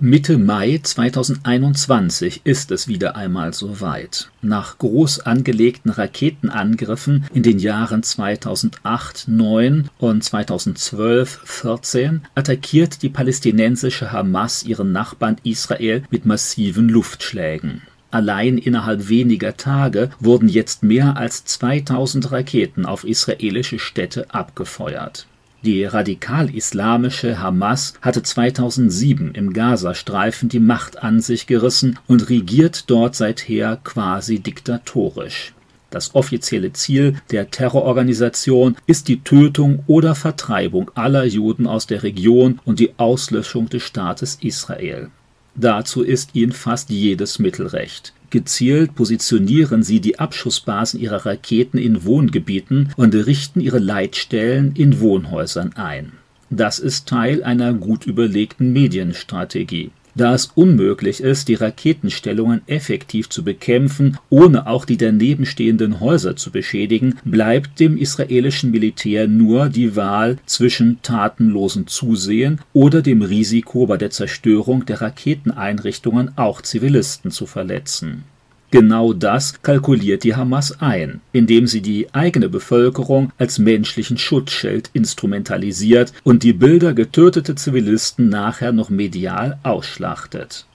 Mitte Mai 2021 ist es wieder einmal soweit. Nach groß angelegten Raketenangriffen in den Jahren 2008, 9 und 2012, 14 attackiert die palästinensische Hamas ihren Nachbarn Israel mit massiven Luftschlägen. Allein innerhalb weniger Tage wurden jetzt mehr als 2000 Raketen auf israelische Städte abgefeuert. Die radikal-islamische Hamas hatte 2007 im Gazastreifen die Macht an sich gerissen und regiert dort seither quasi diktatorisch. Das offizielle Ziel der Terrororganisation ist die Tötung oder Vertreibung aller Juden aus der Region und die Auslöschung des Staates Israel. Dazu ist ihnen fast jedes Mittel recht. Gezielt positionieren sie die Abschussbasen ihrer Raketen in Wohngebieten und richten ihre Leitstellen in Wohnhäusern ein. Das ist Teil einer gut überlegten Medienstrategie da es unmöglich ist, die Raketenstellungen effektiv zu bekämpfen, ohne auch die daneben stehenden Häuser zu beschädigen, bleibt dem israelischen Militär nur die Wahl zwischen tatenlosem Zusehen oder dem Risiko bei der Zerstörung der Raketeneinrichtungen auch Zivilisten zu verletzen Genau das kalkuliert die Hamas ein, indem sie die eigene Bevölkerung als menschlichen Schutzschild instrumentalisiert und die Bilder getöteter Zivilisten nachher noch medial ausschlachtet.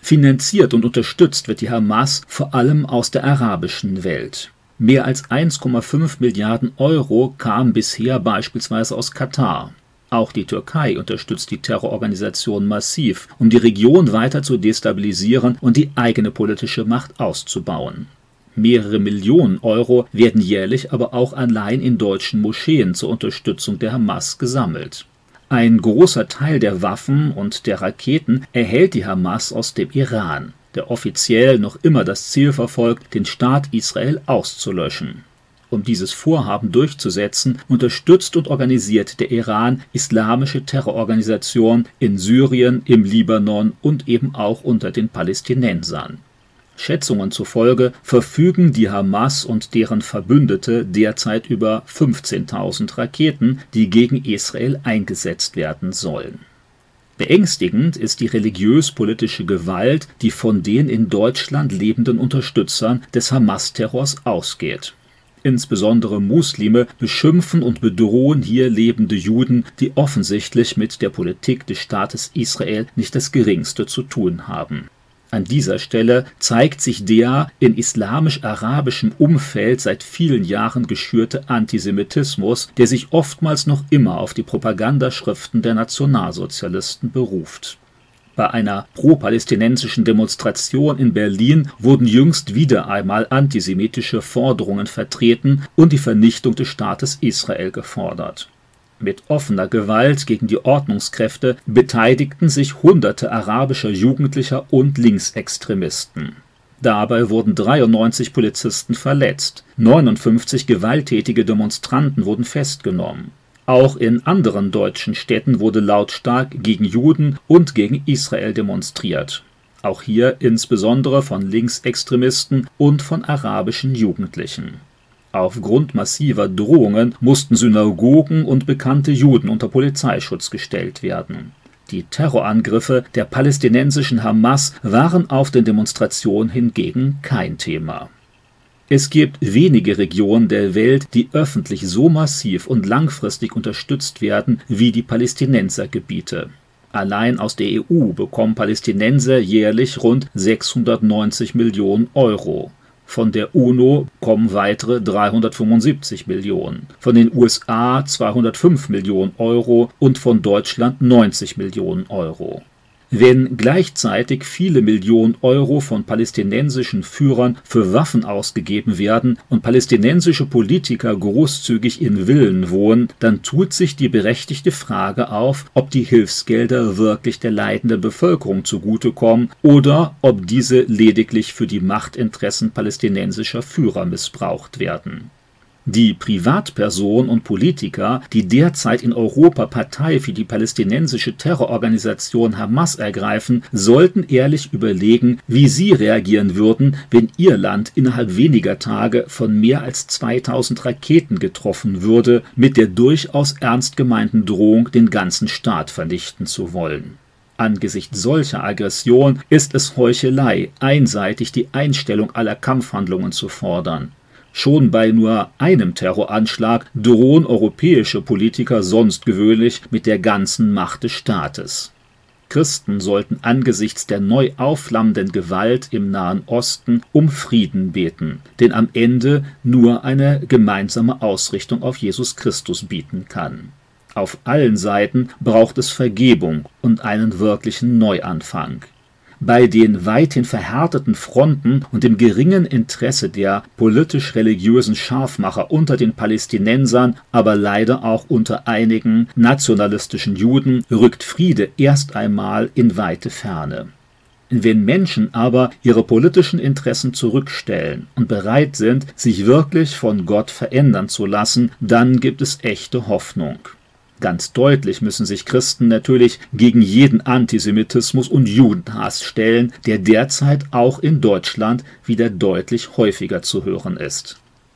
Finanziert und unterstützt wird die Hamas vor allem aus der arabischen Welt. Mehr als 1,5 Milliarden Euro kamen bisher beispielsweise aus Katar. Auch die Türkei unterstützt die Terrororganisation massiv, um die Region weiter zu destabilisieren und die eigene politische Macht auszubauen. Mehrere Millionen Euro werden jährlich aber auch allein in deutschen Moscheen zur Unterstützung der Hamas gesammelt. Ein großer Teil der Waffen und der Raketen erhält die Hamas aus dem Iran, der offiziell noch immer das Ziel verfolgt, den Staat Israel auszulöschen. Um dieses Vorhaben durchzusetzen, unterstützt und organisiert der Iran islamische Terrororganisationen in Syrien, im Libanon und eben auch unter den Palästinensern. Schätzungen zufolge verfügen die Hamas und deren Verbündete derzeit über 15.000 Raketen, die gegen Israel eingesetzt werden sollen. Beängstigend ist die religiös-politische Gewalt, die von den in Deutschland lebenden Unterstützern des Hamas-Terrors ausgeht Insbesondere Muslime beschimpfen und bedrohen hier lebende Juden, die offensichtlich mit der Politik des Staates Israel nicht das geringste zu tun haben. An dieser Stelle zeigt sich der in islamisch-arabischem Umfeld seit vielen Jahren geschürte Antisemitismus, der sich oftmals noch immer auf die Propagandaschriften der Nationalsozialisten beruft bei einer pro-palästinensischen Demonstration in Berlin wurden jüngst wieder einmal antisemitische Forderungen vertreten und die Vernichtung des Staates Israel gefordert. Mit offener Gewalt gegen die Ordnungskräfte beteiligten sich hunderte arabischer Jugendlicher und Linksextremisten. Dabei wurden 93 Polizisten verletzt, 59 gewalttätige Demonstranten wurden festgenommen. Auch in anderen deutschen Städten wurde lautstark gegen Juden und gegen Israel demonstriert. Auch hier insbesondere von Linksextremisten und von arabischen Jugendlichen. Aufgrund massiver Drohungen mussten Synagogen und bekannte Juden unter Polizeischutz gestellt werden. Die Terrorangriffe der palästinensischen Hamas waren auf den Demonstrationen hingegen kein Thema es gibt wenige Regionen der Welt, die öffentlich so massiv und langfristig unterstützt werden wie die Palästinensergebiete. Allein aus der EU bekommen Palästinenser jährlich rund 690 Millionen Euro. Von der UNO kommen weitere 375 Millionen, von den USA 205 Millionen Euro und von Deutschland 90 Millionen Euro wenn gleichzeitig viele Millionen Euro von palästinensischen Führern für Waffen ausgegeben werden und palästinensische Politiker großzügig in Villen wohnen, dann tut sich die berechtigte Frage auf, ob die Hilfsgelder wirklich der leidenden Bevölkerung zugutekommen oder ob diese lediglich für die Machtinteressen palästinensischer Führer missbraucht werden die Privatpersonen und Politiker, die derzeit in Europa Partei für die palästinensische Terrororganisation Hamas ergreifen, sollten ehrlich überlegen, wie sie reagieren würden, wenn ihr Land innerhalb weniger Tage von mehr als 2000 Raketen getroffen würde, mit der durchaus ernst gemeinten Drohung, den ganzen Staat vernichten zu wollen Angesichts solcher Aggression ist es Heuchelei, einseitig die Einstellung aller Kampfhandlungen zu fordern. Schon bei nur einem Terroranschlag drohen europäische Politiker sonst gewöhnlich mit der ganzen Macht des Staates. Christen sollten angesichts der neu aufflammenden Gewalt im Nahen Osten um Frieden beten, den am Ende nur eine gemeinsame Ausrichtung auf Jesus Christus bieten kann. Auf allen Seiten braucht es Vergebung und einen wirklichen Neuanfang bei den weithin verhärteten Fronten und dem geringen Interesse der politisch-religiösen Scharfmacher unter den Palästinensern, aber leider auch unter einigen nationalistischen Juden, rückt Friede erst einmal in weite Ferne. Wenn Menschen aber ihre politischen Interessen zurückstellen und bereit sind, sich wirklich von Gott verändern zu lassen, dann gibt es echte Hoffnung. Ganz deutlich müssen sich Christen natürlich gegen jeden Antisemitismus und Judenhass stellen, der derzeit auch in Deutschland wieder deutlich häufiger zu hören ist.